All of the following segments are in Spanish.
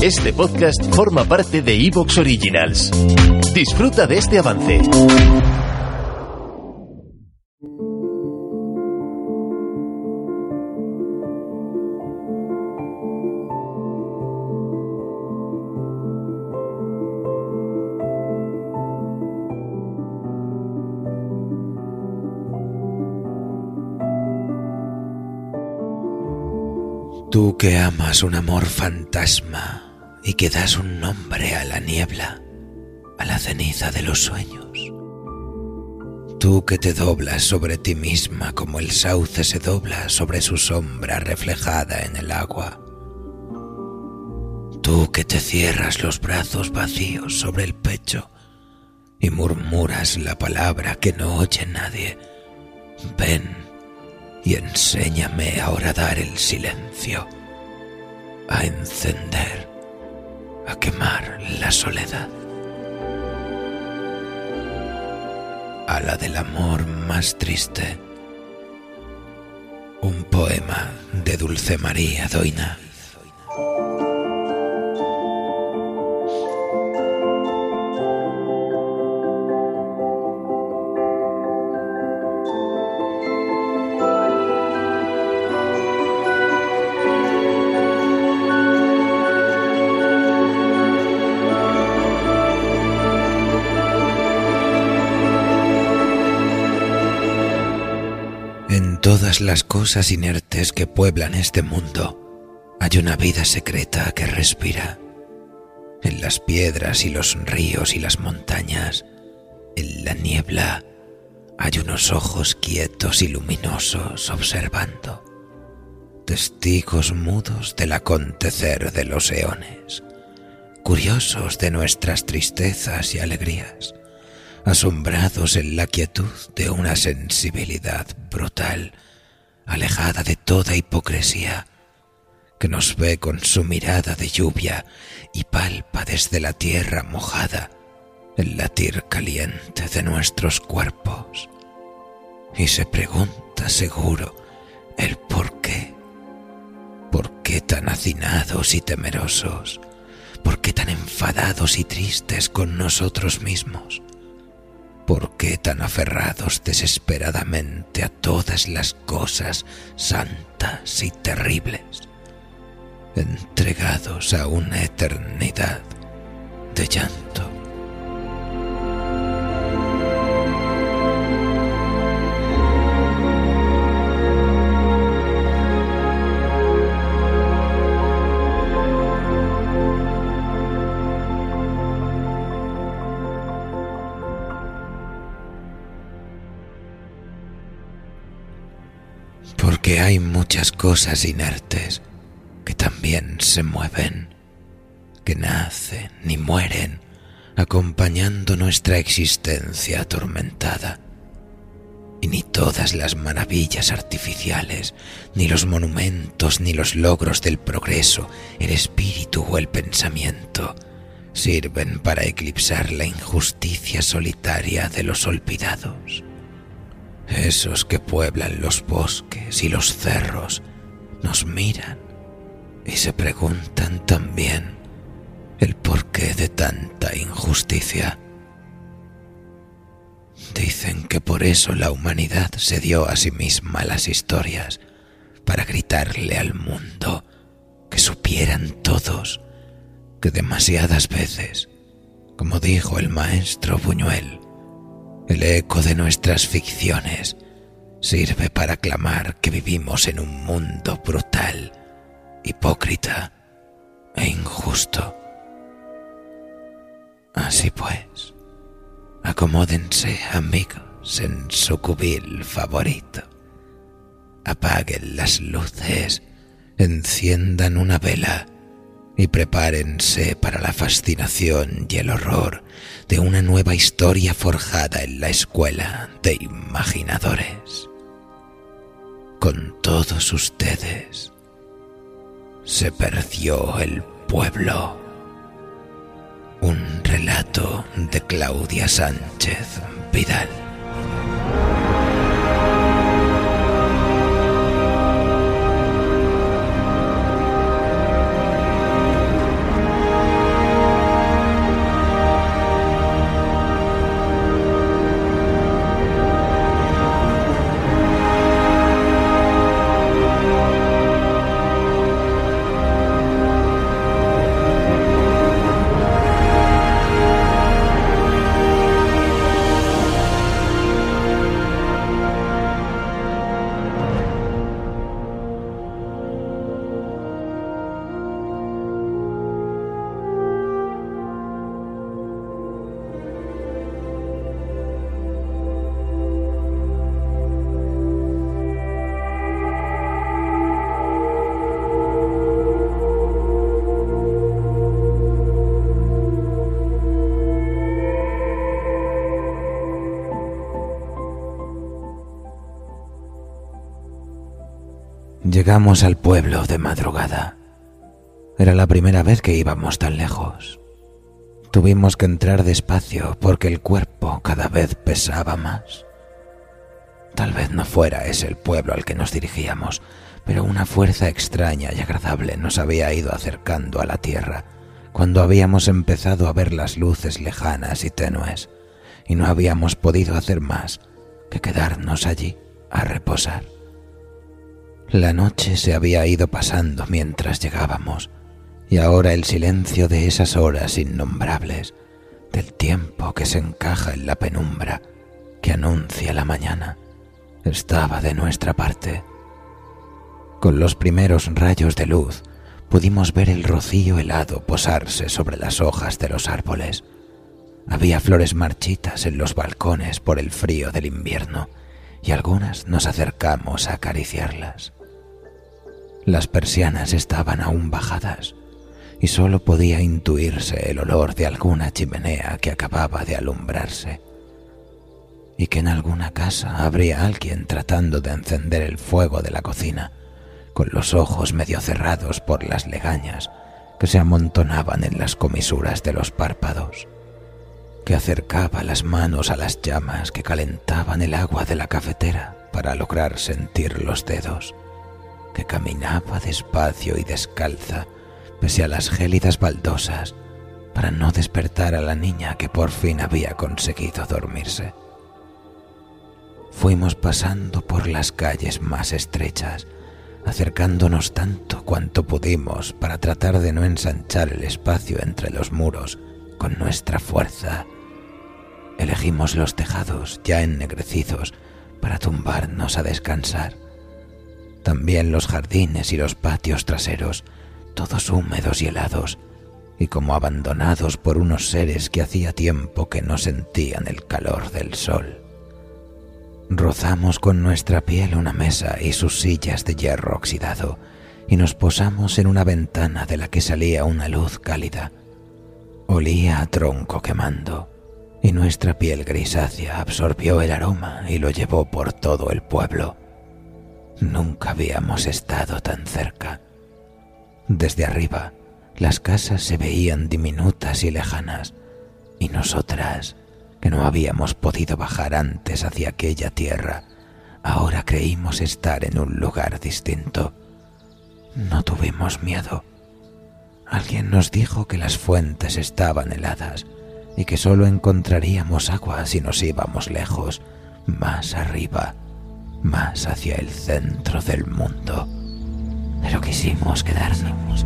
Este podcast forma parte de Evox Originals. Disfruta de este avance. Tú que amas un amor fantasma y que das un nombre a la niebla, a la ceniza de los sueños. Tú que te doblas sobre ti misma como el sauce se dobla sobre su sombra reflejada en el agua. Tú que te cierras los brazos vacíos sobre el pecho y murmuras la palabra que no oye nadie. Ven y enséñame a horadar el silencio, a encender, a quemar la soledad. A la del amor más triste, un poema de Dulce María Doina. Las cosas inertes que pueblan este mundo hay una vida secreta que respira. En las piedras y los ríos y las montañas, en la niebla, hay unos ojos quietos y luminosos observando, testigos mudos del acontecer de los eones, curiosos de nuestras tristezas y alegrías asombrados en la quietud de una sensibilidad brutal, alejada de toda hipocresía, que nos ve con su mirada de lluvia y palpa desde la tierra mojada el latir caliente de nuestros cuerpos, y se pregunta seguro el por qué, por qué tan hacinados y temerosos, por qué tan enfadados y tristes con nosotros mismos ¿Por qué tan aferrados desesperadamente a todas las cosas santas y terribles? Entregados a una eternidad de llanto. Porque hay muchas cosas inertes que también se mueven, que nacen y mueren acompañando nuestra existencia atormentada. Y ni todas las maravillas artificiales, ni los monumentos, ni los logros del progreso, el espíritu o el pensamiento, sirven para eclipsar la injusticia solitaria de los olvidados. Esos que pueblan los bosques y los cerros nos miran y se preguntan también el porqué de tanta injusticia. Dicen que por eso la humanidad se dio a sí misma las historias, para gritarle al mundo que supieran todos que demasiadas veces, como dijo el maestro Buñuel, el eco de nuestras ficciones sirve para clamar que vivimos en un mundo brutal, hipócrita e injusto. Así pues, acomódense amigos en su cubil favorito. Apaguen las luces, enciendan una vela y prepárense para la fascinación y el horror de una nueva historia forjada en la escuela de imaginadores. Con todos ustedes se perdió el pueblo. Un relato de Claudia Sánchez Vidal. Llegamos al pueblo de madrugada. Era la primera vez que íbamos tan lejos. Tuvimos que entrar despacio porque el cuerpo cada vez pesaba más. Tal vez no fuera ese el pueblo al que nos dirigíamos, pero una fuerza extraña y agradable nos había ido acercando a la tierra cuando habíamos empezado a ver las luces lejanas y tenues, y no habíamos podido hacer más que quedarnos allí a reposar. La noche se había ido pasando mientras llegábamos, y ahora el silencio de esas horas innombrables, del tiempo que se encaja en la penumbra que anuncia la mañana, estaba de nuestra parte. Con los primeros rayos de luz pudimos ver el rocío helado posarse sobre las hojas de los árboles. Había flores marchitas en los balcones por el frío del invierno y algunas nos acercamos a acariciarlas. Las persianas estaban aún bajadas y sólo podía intuirse el olor de alguna chimenea que acababa de alumbrarse y que en alguna casa habría alguien tratando de encender el fuego de la cocina, con los ojos medio cerrados por las legañas que se amontonaban en las comisuras de los párpados, que acercaba las manos a las llamas que calentaban el agua de la cafetera para lograr sentir los dedos, que caminaba despacio y descalza pese a las gélidas baldosas para no despertar a la niña que por fin había conseguido dormirse. Fuimos pasando por las calles más estrechas, acercándonos tanto cuanto pudimos para tratar de no ensanchar el espacio entre los muros con nuestra fuerza. Elegimos los tejados ya ennegrecidos para tumbarnos a descansar. También los jardines y los patios traseros, todos húmedos y helados, y como abandonados por unos seres que hacía tiempo que no sentían el calor del sol. Rozamos con nuestra piel una mesa y sus sillas de hierro oxidado y nos posamos en una ventana de la que salía una luz cálida. Olía a tronco quemando y nuestra piel grisácea absorbió el aroma y lo llevó por todo el pueblo. Nunca habíamos estado tan cerca. Desde arriba, las casas se veían diminutas y lejanas, y nosotras que no habíamos podido bajar antes hacia aquella tierra, ahora creímos estar en un lugar distinto. No tuvimos miedo. Alguien nos dijo que las fuentes estaban heladas y que solo encontraríamos agua si nos íbamos lejos, más arriba, más hacia el centro del mundo. Pero quisimos quedarnos.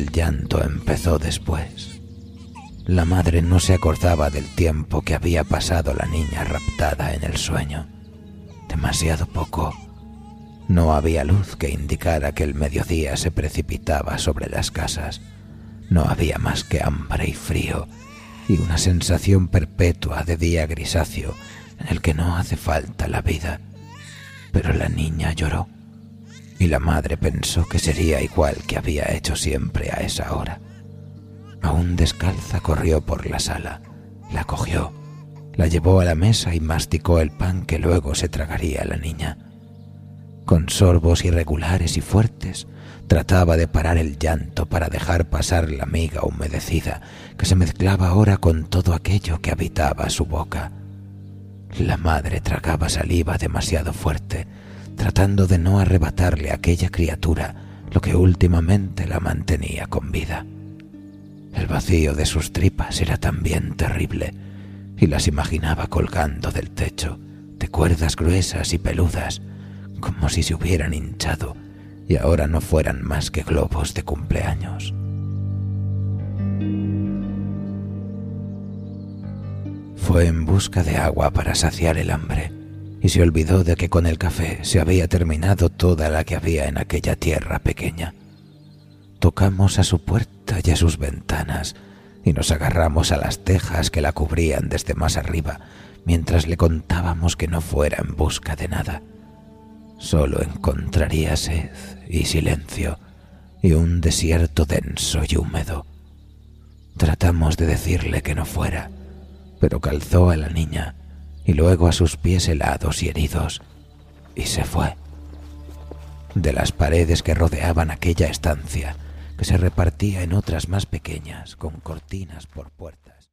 El llanto empezó después. La madre no se acordaba del tiempo que había pasado la niña raptada en el sueño. Demasiado poco. No había luz que indicara que el mediodía se precipitaba sobre las casas. No había más que hambre y frío y una sensación perpetua de día grisáceo en el que no hace falta la vida. Pero la niña lloró y la madre pensó que sería igual que había hecho siempre a esa hora. Aún descalza corrió por la sala, la cogió, la llevó a la mesa y masticó el pan que luego se tragaría la niña. Con sorbos irregulares y fuertes, trataba de parar el llanto para dejar pasar la miga humedecida que se mezclaba ahora con todo aquello que habitaba su boca. La madre tragaba saliva demasiado fuerte tratando de no arrebatarle a aquella criatura lo que últimamente la mantenía con vida. El vacío de sus tripas era también terrible y las imaginaba colgando del techo, de cuerdas gruesas y peludas, como si se hubieran hinchado y ahora no fueran más que globos de cumpleaños. Fue en busca de agua para saciar el hambre y se olvidó de que con el café se había terminado toda la que había en aquella tierra pequeña. Tocamos a su puerta y a sus ventanas y nos agarramos a las tejas que la cubrían desde más arriba mientras le contábamos que no fuera en busca de nada. Solo encontraría sed y silencio y un desierto denso y húmedo. Tratamos de decirle que no fuera, pero calzó a la niña y luego a sus pies helados y heridos y se fue. De las paredes que rodeaban aquella estancia, que se repartía en otras más pequeñas con cortinas por puertas.